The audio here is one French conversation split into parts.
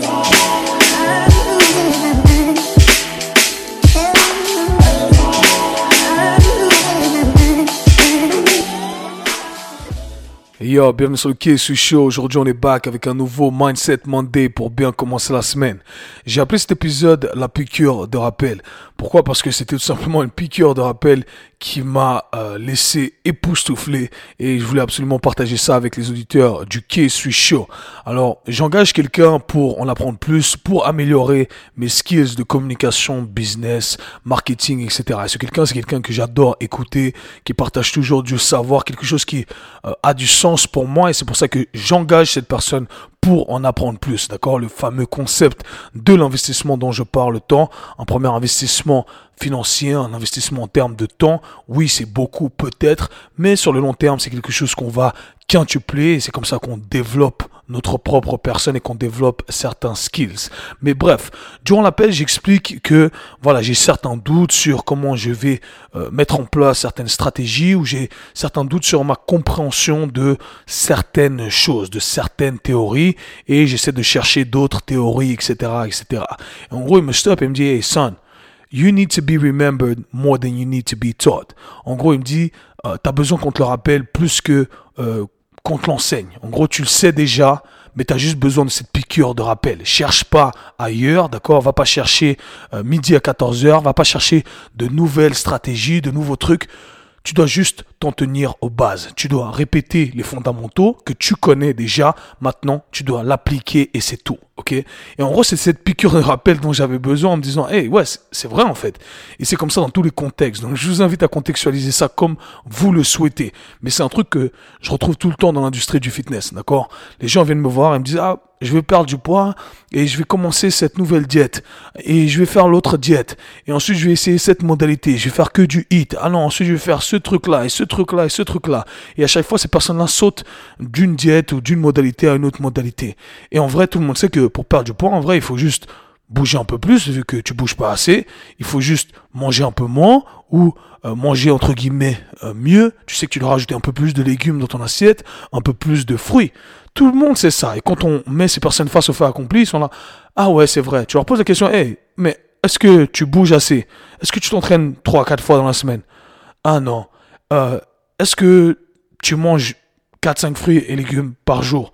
today. Bienvenue sur le KSU Show. Aujourd'hui, on est back avec un nouveau Mindset Monday pour bien commencer la semaine. J'ai appelé cet épisode la piqûre de rappel. Pourquoi? Parce que c'était tout simplement une piqûre de rappel qui m'a euh, laissé époustoufler et je voulais absolument partager ça avec les auditeurs du KSU Show. Alors, j'engage quelqu'un pour en apprendre plus, pour améliorer mes skills de communication, business, marketing, etc. Et ce quelqu'un, c'est quelqu'un que j'adore écouter, qui partage toujours du savoir, quelque chose qui euh, a du sens pour moi et c'est pour ça que j'engage cette personne pour en apprendre plus, d'accord? Le fameux concept de l'investissement dont je parle le temps, un premier investissement financier, un investissement en termes de temps, oui c'est beaucoup peut-être, mais sur le long terme c'est quelque chose qu'on va quintupler et c'est comme ça qu'on développe notre propre personne et qu'on développe certains skills. Mais bref, durant l'appel, j'explique que voilà, j'ai certains doutes sur comment je vais euh, mettre en place certaines stratégies ou j'ai certains doutes sur ma compréhension de certaines choses, de certaines théories et j'essaie de chercher d'autres théories, etc., etc. en gros, il me stoppe et me dit, hey son, You need to be remembered more than you need to be taught. En gros, il me dit, euh, tu besoin qu'on te le rappelle plus que euh, qu'on te l'enseigne. En gros, tu le sais déjà, mais tu as juste besoin de cette piqûre de rappel. Cherche pas ailleurs, d'accord? Va pas chercher euh, midi à 14h, va pas chercher de nouvelles stratégies, de nouveaux trucs. Tu dois juste t'en tenir aux bases. Tu dois répéter les fondamentaux que tu connais déjà. Maintenant, tu dois l'appliquer et c'est tout. Ok? Et en gros, c'est cette piqûre de rappel dont j'avais besoin en me disant, hey, ouais, c'est vrai en fait. Et c'est comme ça dans tous les contextes. Donc, je vous invite à contextualiser ça comme vous le souhaitez. Mais c'est un truc que je retrouve tout le temps dans l'industrie du fitness, d'accord? Les gens viennent me voir et me disent, ah, je vais perdre du poids et je vais commencer cette nouvelle diète et je vais faire l'autre diète et ensuite je vais essayer cette modalité, je vais faire que du hit. Ah non, ensuite je vais faire ce truc là et ce truc là et ce truc là. Et à chaque fois ces personnes-là sautent d'une diète ou d'une modalité à une autre modalité. Et en vrai, tout le monde sait que pour perdre du poids, en vrai, il faut juste bouger un peu plus, vu que tu bouges pas assez. Il faut juste manger un peu moins ou euh, manger entre guillemets euh, mieux. Tu sais que tu dois rajouter un peu plus de légumes dans ton assiette, un peu plus de fruits. Tout le monde sait ça. Et quand on met ces personnes face au fait accompli, ils sont là. Ah ouais, c'est vrai. Tu leur poses la question, hey, mais est-ce que tu bouges assez? Est-ce que tu t'entraînes 3 quatre fois dans la semaine Ah non. Euh, est-ce que tu manges 4-5 fruits et légumes par jour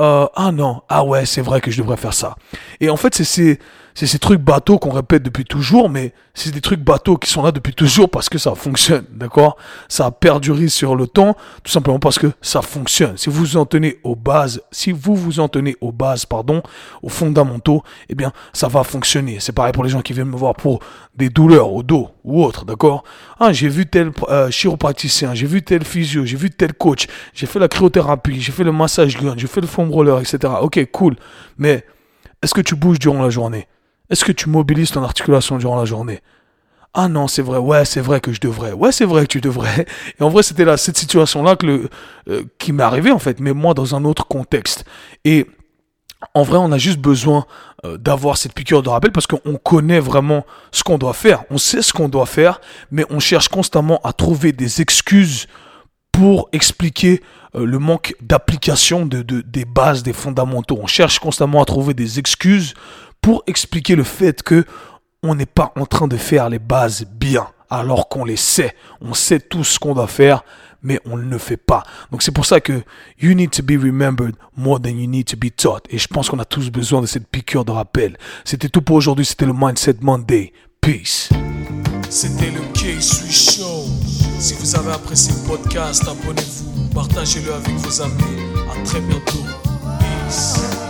euh, ah non, ah ouais, c'est vrai que je devrais faire ça. Et en fait, c'est ces, trucs bateaux qu'on répète depuis toujours, mais c'est des trucs bateaux qui sont là depuis toujours parce que ça fonctionne, d'accord? Ça a perduré sur le temps, tout simplement parce que ça fonctionne. Si vous vous en tenez aux bases, si vous vous en tenez aux bases, pardon, aux fondamentaux, eh bien, ça va fonctionner. C'est pareil pour les gens qui viennent me voir pour des douleurs au dos ou autre, d'accord? Ah, j'ai vu tel euh, chiropraticien, j'ai vu tel physio, j'ai vu tel coach, j'ai fait la cryothérapie, j'ai fait le massage j'ai fait le foam roller, etc. Ok, cool. Mais est-ce que tu bouges durant la journée? Est-ce que tu mobilises ton articulation durant la journée? Ah non, c'est vrai, ouais, c'est vrai que je devrais. Ouais, c'est vrai que tu devrais. Et en vrai, c'était là, cette situation-là euh, qui m'est arrivée, en fait, mais moi, dans un autre contexte. Et en vrai, on a juste besoin euh, d'avoir cette piqûre de rappel parce qu'on connaît vraiment ce qu'on doit faire. On sait ce qu'on doit faire, mais on cherche constamment à trouver des excuses pour expliquer euh, le manque d'application de, de, des bases, des fondamentaux. On cherche constamment à trouver des excuses pour expliquer le fait que on n'est pas en train de faire les bases bien alors qu'on les sait. On sait tout ce qu'on doit faire, mais on ne le fait pas. Donc c'est pour ça que you need to be remembered more than you need to be taught. Et je pense qu'on a tous besoin de cette piqûre de rappel. C'était tout pour aujourd'hui. C'était le Mindset Monday. Peace. C'était le K-Sui Show. Si vous avez apprécié le podcast, abonnez-vous, partagez-le avec vos amis. À très bientôt. Peace.